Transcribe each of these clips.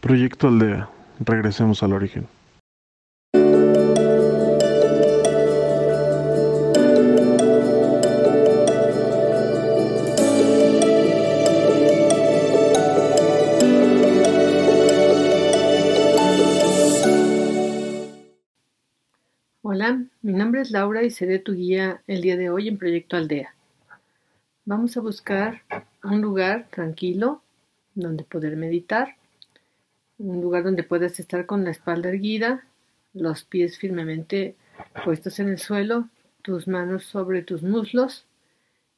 Proyecto Aldea. Regresemos al origen. Hola, mi nombre es Laura y seré tu guía el día de hoy en Proyecto Aldea. Vamos a buscar un lugar tranquilo donde poder meditar, un lugar donde puedas estar con la espalda erguida, los pies firmemente puestos en el suelo, tus manos sobre tus muslos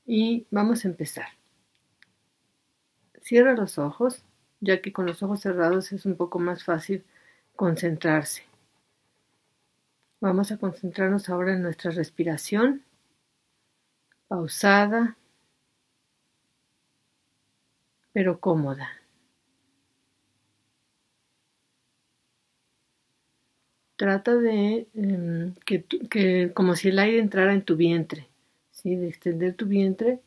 y vamos a empezar. Cierra los ojos, ya que con los ojos cerrados es un poco más fácil concentrarse. Vamos a concentrarnos ahora en nuestra respiración, pausada, pero cómoda. Trata de em, que, como si el aire entrara en tu vientre, ¿sí? de extender tu vientre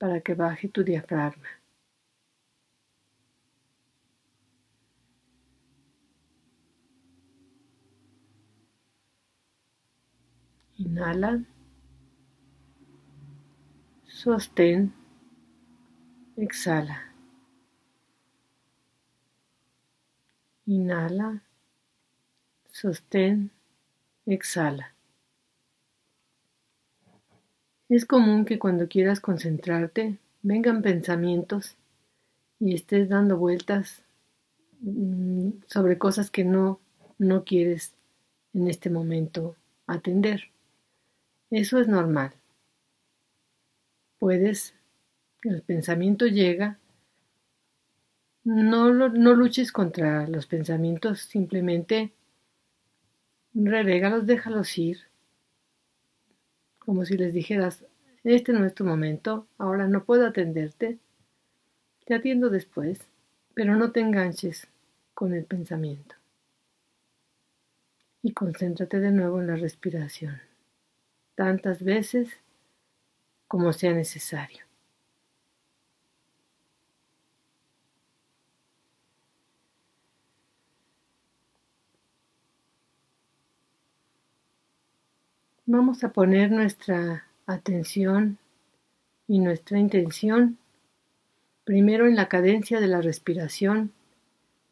para que baje tu diafragma. Inhala. Sostén. Exhala. Inhala. Sostén. Exhala. Es común que cuando quieras concentrarte vengan pensamientos y estés dando vueltas mm, sobre cosas que no, no quieres en este momento atender. Eso es normal. Puedes, el pensamiento llega, no, luches contra los pensamientos, simplemente revégalos, déjalos ir, como si les dijeras, este no es tu momento, ahora no puedo atenderte, te atiendo después, pero no te enganches con el pensamiento. Y concéntrate de nuevo en la respiración tantas veces como sea necesario. Vamos a poner nuestra atención y nuestra intención primero en la cadencia de la respiración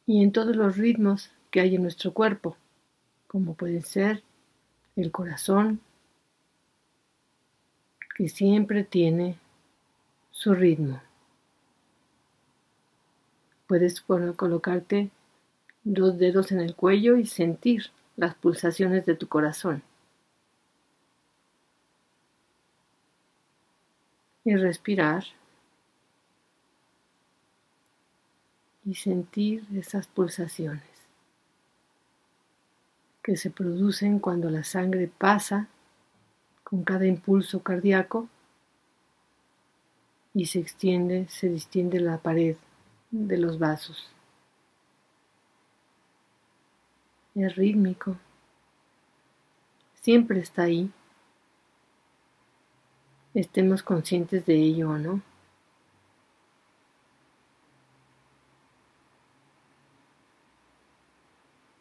y en todos los ritmos que hay en nuestro cuerpo, como pueden ser el corazón, que siempre tiene su ritmo. Puedes colocarte dos dedos en el cuello y sentir las pulsaciones de tu corazón. Y respirar. Y sentir esas pulsaciones que se producen cuando la sangre pasa con cada impulso cardíaco y se extiende, se distiende la pared de los vasos. Es rítmico, siempre está ahí, estemos conscientes de ello o no.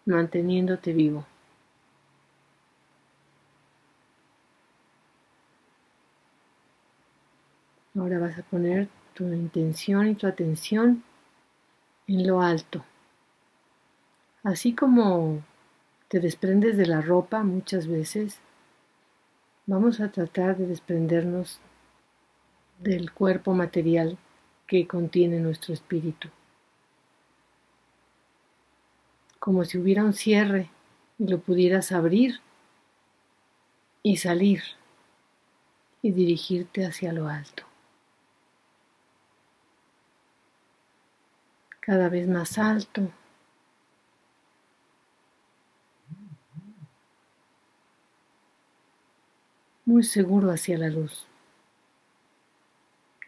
manteniéndote vivo. Ahora vas a poner tu intención y tu atención en lo alto. Así como te desprendes de la ropa muchas veces, vamos a tratar de desprendernos del cuerpo material que contiene nuestro espíritu. Como si hubiera un cierre y lo pudieras abrir y salir y dirigirte hacia lo alto. cada vez más alto. Seguro hacia la luz,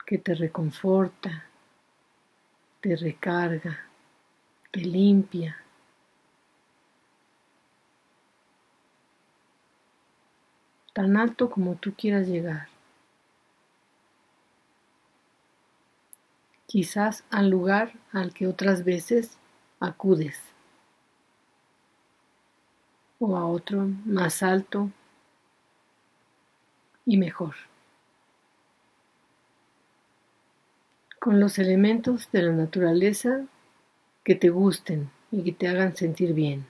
que te reconforta, te recarga, te limpia. tan alto como tú quieras llegar. quizás al lugar al que otras veces acudes, o a otro más alto y mejor. Con los elementos de la naturaleza que te gusten y que te hagan sentir bien.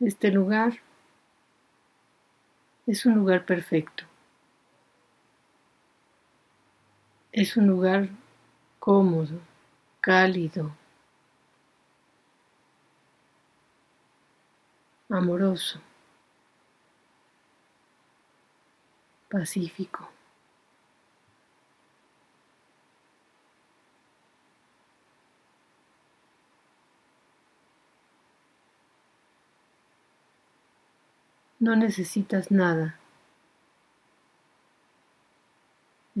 Este lugar es un lugar perfecto. Es un lugar cómodo, cálido, amoroso, pacífico. No necesitas nada.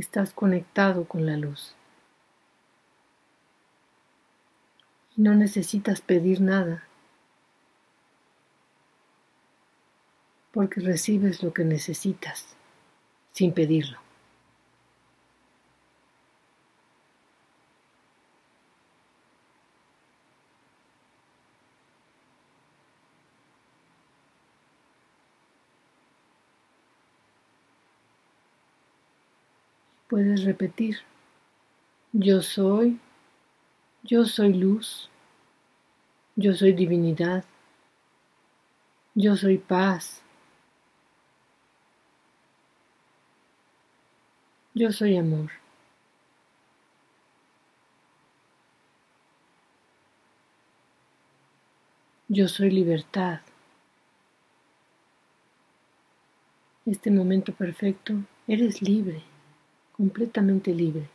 Estás conectado con la luz. Y no necesitas pedir nada. Porque recibes lo que necesitas sin pedirlo. Puedes repetir, yo soy, yo soy luz, yo soy divinidad, yo soy paz, yo soy amor. Yo soy libertad. Este momento perfecto, eres libre completamente libre.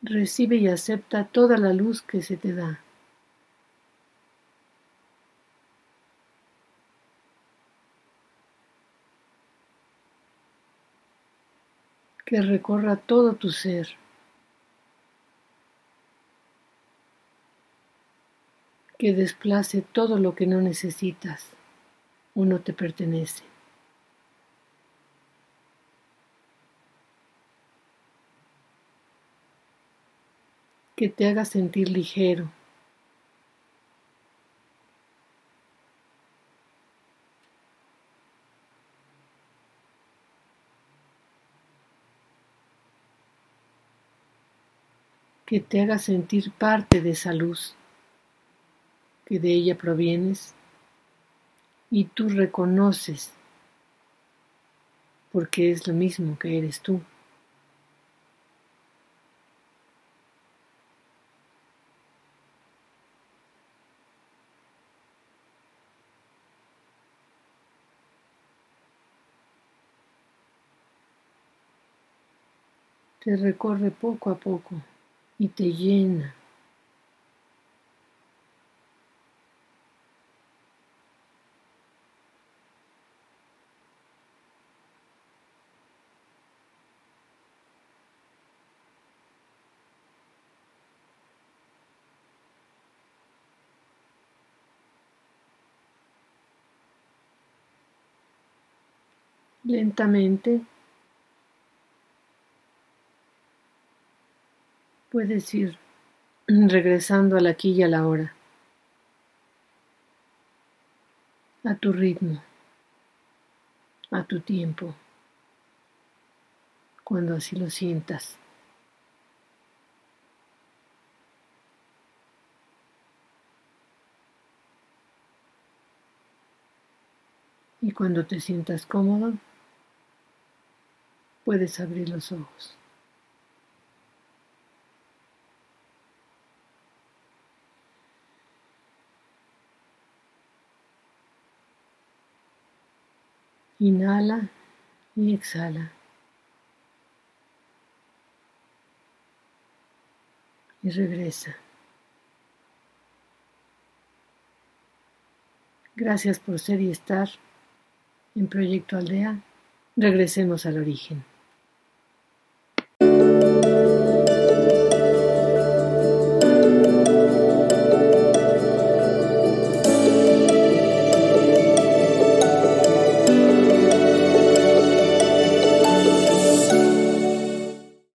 Recibe y acepta toda la luz que se te da. Que recorra todo tu ser. Que desplace todo lo que no necesitas o no te pertenece. Que te haga sentir ligero. que te haga sentir parte de esa luz que de ella provienes y tú reconoces porque es lo mismo que eres tú. Te recorre poco a poco y te llena lentamente. Puedes ir regresando al aquí y a la hora, a tu ritmo, a tu tiempo, cuando así lo sientas. Y cuando te sientas cómodo, puedes abrir los ojos. Inhala y exhala. Y regresa. Gracias por ser y estar En Proyecto Aldea, regresemos al origen.